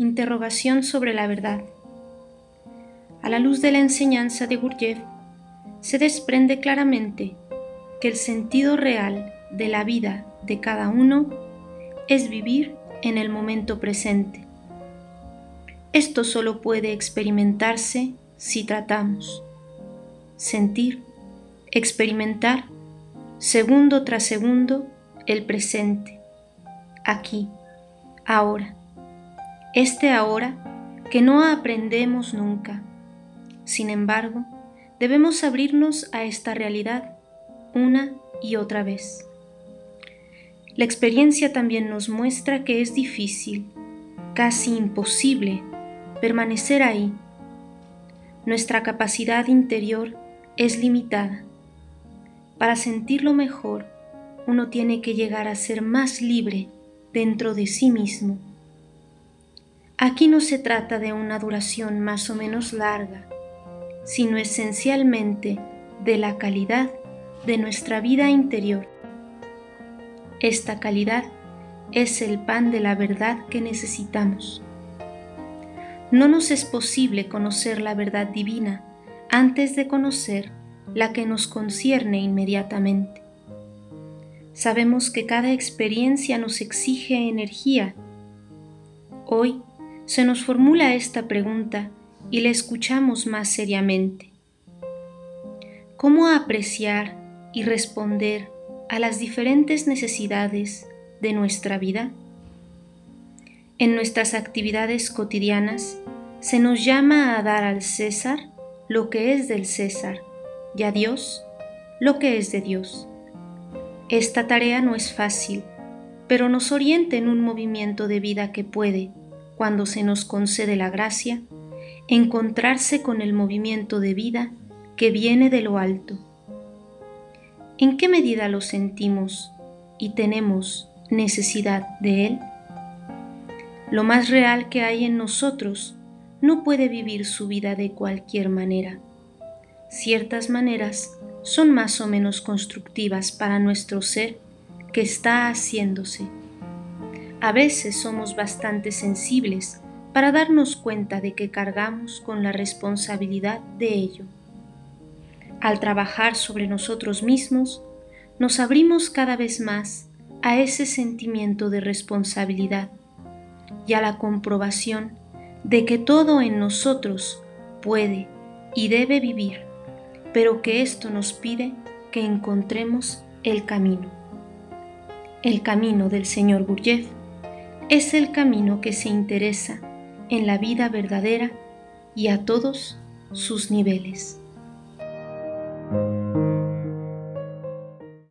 Interrogación sobre la verdad. A la luz de la enseñanza de Gurdjieff, se desprende claramente que el sentido real de la vida de cada uno es vivir en el momento presente. Esto solo puede experimentarse si tratamos, sentir, experimentar, segundo tras segundo, el presente, aquí, ahora. Este ahora que no aprendemos nunca. Sin embargo, debemos abrirnos a esta realidad una y otra vez. La experiencia también nos muestra que es difícil, casi imposible, permanecer ahí. Nuestra capacidad interior es limitada. Para sentirlo mejor, uno tiene que llegar a ser más libre dentro de sí mismo. Aquí no se trata de una duración más o menos larga, sino esencialmente de la calidad de nuestra vida interior. Esta calidad es el pan de la verdad que necesitamos. No nos es posible conocer la verdad divina antes de conocer la que nos concierne inmediatamente. Sabemos que cada experiencia nos exige energía. Hoy se nos formula esta pregunta y la escuchamos más seriamente. ¿Cómo apreciar y responder a las diferentes necesidades de nuestra vida? En nuestras actividades cotidianas se nos llama a dar al César lo que es del César y a Dios lo que es de Dios. Esta tarea no es fácil, pero nos orienta en un movimiento de vida que puede, cuando se nos concede la gracia, encontrarse con el movimiento de vida que viene de lo alto. ¿En qué medida lo sentimos y tenemos necesidad de él? Lo más real que hay en nosotros no puede vivir su vida de cualquier manera. Ciertas maneras son más o menos constructivas para nuestro ser que está haciéndose. A veces somos bastante sensibles para darnos cuenta de que cargamos con la responsabilidad de ello. Al trabajar sobre nosotros mismos, nos abrimos cada vez más a ese sentimiento de responsabilidad y a la comprobación de que todo en nosotros puede y debe vivir, pero que esto nos pide que encontremos el camino. El camino del Señor Gurdjieff es el camino que se interesa en la vida verdadera y a todos sus niveles.